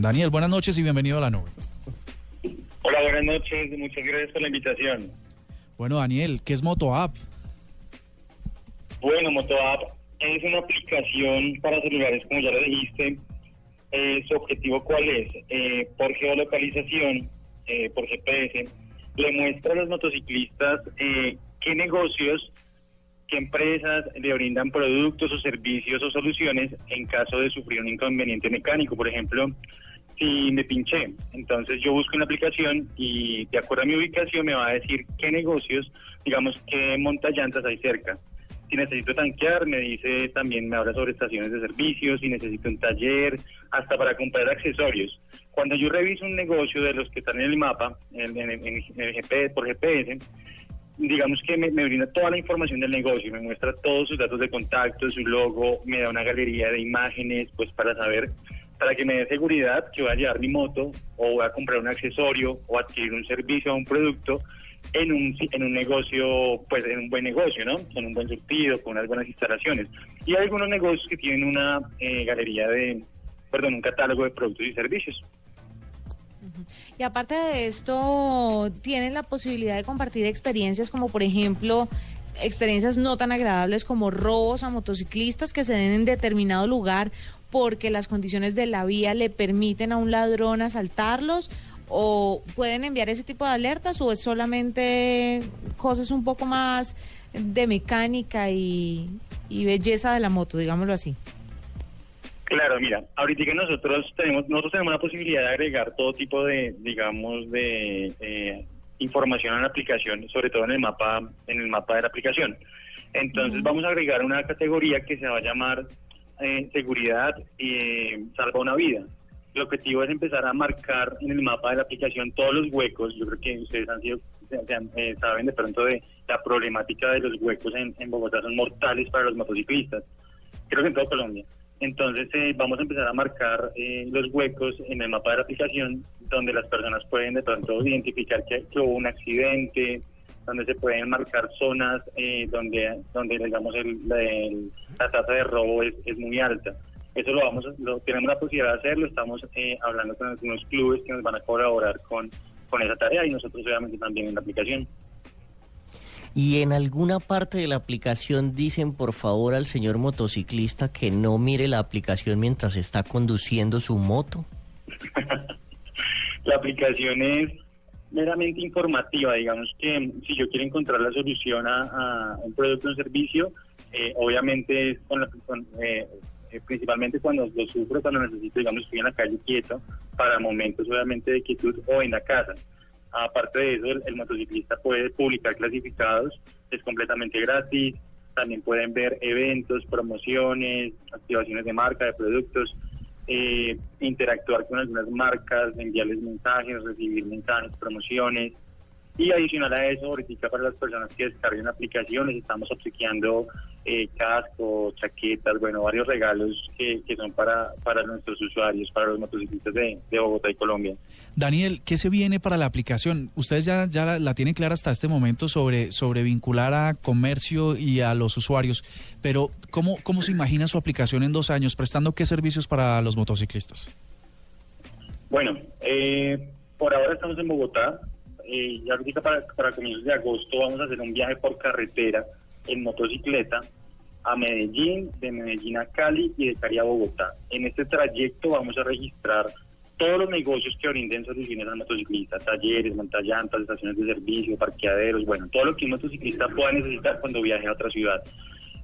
Daniel, buenas noches y bienvenido a la nube. Hola, buenas noches. Muchas gracias por la invitación. Bueno, Daniel, ¿qué es MotoApp? Bueno, MotoApp es una aplicación para celulares, como ya lo dijiste. Eh, ¿Su objetivo cuál es? Eh, por geolocalización, eh, por GPS, le muestra a los motociclistas eh, qué negocios, qué empresas le brindan productos o servicios o soluciones en caso de sufrir un inconveniente mecánico. Por ejemplo, si me pinché, entonces yo busco una aplicación y de acuerdo a mi ubicación me va a decir qué negocios, digamos, qué montallantas hay cerca si necesito tanquear, me dice también, me habla sobre estaciones de servicios, si necesito un taller, hasta para comprar accesorios. Cuando yo reviso un negocio de los que están en el mapa, en, GPS, por GPS, digamos que me, brinda toda la información del negocio, me muestra todos sus datos de contacto, su logo, me da una galería de imágenes, pues para saber, para que me dé seguridad que voy a llevar mi moto o voy a comprar un accesorio o adquirir un servicio o un producto en un, en un negocio, pues en un buen negocio, ¿no? Con un buen surtido, con unas buenas instalaciones. Y hay algunos negocios que tienen una eh, galería de, perdón, un catálogo de productos y servicios. Y aparte de esto, tienen la posibilidad de compartir experiencias como, por ejemplo, experiencias no tan agradables como robos a motociclistas que se den en determinado lugar porque las condiciones de la vía le permiten a un ladrón asaltarlos o pueden enviar ese tipo de alertas o es solamente cosas un poco más de mecánica y, belleza de la moto, digámoslo así. Claro, mira, ahorita que nosotros tenemos, nosotros tenemos la posibilidad de agregar todo tipo de, digamos, de eh, información a la aplicación, sobre todo en el mapa, en el mapa de la aplicación. Entonces vamos a agregar una categoría que se va a llamar eh, seguridad y eh, salva una vida. El objetivo es empezar a marcar en el mapa de la aplicación todos los huecos. Yo creo que ustedes han sido, eh, saben de pronto de la problemática de los huecos en, Bogotá son mortales para los motociclistas. Creo que en todo Colombia. Entonces eh, vamos a empezar a marcar eh, los huecos en el mapa de la aplicación donde las personas pueden de pronto identificar que, hubo un accidente, donde se pueden marcar zonas donde, donde digamos el, la tasa de robo es, es muy alta. Eso lo vamos, lo tenemos la posibilidad de hacerlo, estamos eh, hablando con algunos clubes que nos van a colaborar con, con esa tarea y nosotros obviamente también en la aplicación. Y en alguna parte de la aplicación dicen por favor al señor motociclista que no mire la aplicación mientras está conduciendo su moto. la aplicación es meramente informativa, digamos que si yo quiero encontrar la solución a, un producto o servicio, eh, obviamente es con, la, con eh, eh, principalmente cuando lo sufro, cuando necesito, digamos, estoy en la calle quieto, para momentos obviamente de quietud o en la casa. Aparte de eso, el, motociclista puede publicar clasificados, es completamente gratis, también pueden ver eventos, promociones, activaciones de marca, de productos, eh, interactuar con algunas marcas, enviarles mensajes, recibir mensajes, promociones. Y adicional a eso, ahorita para las personas que descarguen aplicaciones, estamos obsequiando eh, casco, chaquetas, bueno, varios regalos que, son para, para nuestros usuarios, para los motociclistas de, Bogotá y Colombia. Daniel, ¿qué se viene para la aplicación? Ustedes ya, ya la, tienen clara hasta este momento sobre, sobre vincular a comercio y a los usuarios, pero ¿cómo, ¿cómo se imagina su aplicación en dos años? ¿Prestando qué servicios para los motociclistas? Bueno, eh, por ahora estamos en Bogotá, eh, ya ahorita para, para comienzos de agosto vamos a hacer un viaje por carretera en motocicleta a Medellín, de Medellín a Cali y de Cali a Bogotá. En este trayecto vamos a registrar todos los negocios que brinden soluciones al motociclista, talleres, montallantas, estaciones de servicio, parqueaderos, bueno, todo lo que un motociclista pueda necesitar cuando viaje a otra ciudad.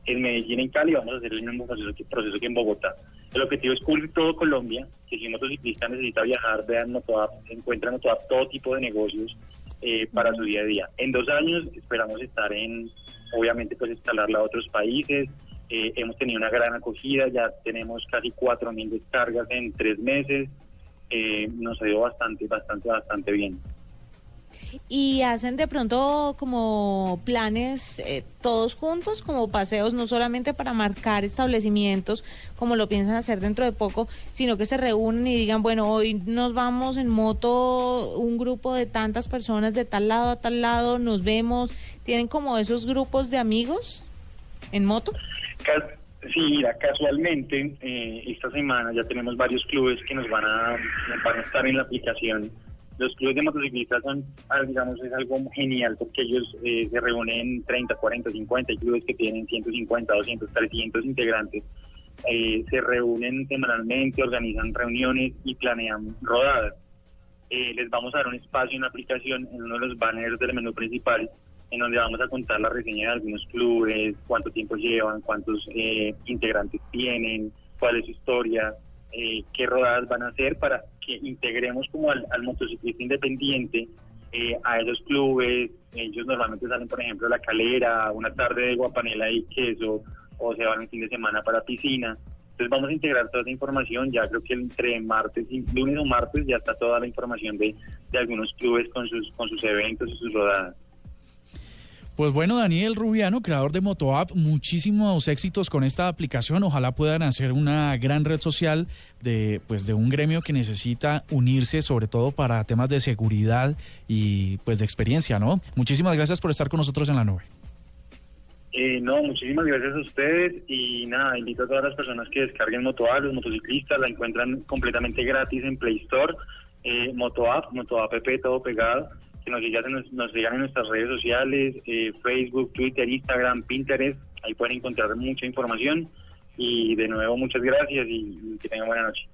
En Medellín, en Cali, vamos a hacer el mismo proceso que, proceso que en Bogotá. El objetivo es cubrir todo Colombia, que si un motociclista necesita viajar, vean Motoapp, encuentra en Motoapp todo tipo de negocios eh, para su día a día. En dos años esperamos estar en, obviamente, pues instalarla a otros países. Eh, hemos tenido una gran acogida, ya tenemos casi 4.000 descargas en tres meses. eh, nos ha ido bastante, bastante, bastante bien. Y hacen de pronto como planes eh, todos juntos, como paseos, no solamente para marcar establecimientos, como lo piensan hacer dentro de poco, sino que se reúnen y digan, bueno, hoy nos vamos en moto un grupo de tantas personas de tal lado a tal lado, nos vemos, tienen como esos grupos de amigos en moto. Sí, mira, casualmente eh, esta semana ya tenemos varios clubes que nos van a, van a estar en la aplicación los clubes de motociclistas son, ah, digamos, es algo genial porque ellos eh, se reúnen 30, 40, 50, hay clubes que tienen 150, 200, 300 integrantes. Eh, se reúnen semanalmente, organizan reuniones y planean rodadas. Eh, les vamos a dar un espacio en la aplicación, en uno de los banners del menú principal, en donde vamos a contar la reseña de algunos clubes, cuánto tiempo llevan, cuántos integrantes tienen, cuál es su historia, eh, qué rodadas van a hacer para que integremos como al, motociclista independiente eh, a esos clubes. Ellos normalmente salen, por ejemplo, a la calera, una tarde de guapanela y queso, o se van un fin de semana para piscina. Entonces vamos a integrar toda esa información, ya creo que entre martes y lunes o martes ya está toda la información de, de algunos clubes con sus, con sus eventos y sus rodadas. Pues bueno, Daniel Rubiano, creador de MotoApp, muchísimos éxitos con esta aplicación. Ojalá puedan hacer una gran red social de, pues, de un gremio que necesita unirse, sobre todo para temas de seguridad y pues de experiencia, ¿no? Muchísimas gracias por estar con nosotros en la nube. Eh, no, muchísimas gracias a ustedes y nada, invito a todas las personas que descarguen MotoApp, los motociclistas, la encuentran completamente gratis en Play Store, eh, MotoApp, MotoApp, todo pegado que nos sigan, nos, sigan en nuestras redes sociales, eh, Facebook, Twitter, Instagram, Pinterest, ahí pueden encontrar mucha información y de nuevo muchas gracias y que tengan buena noche.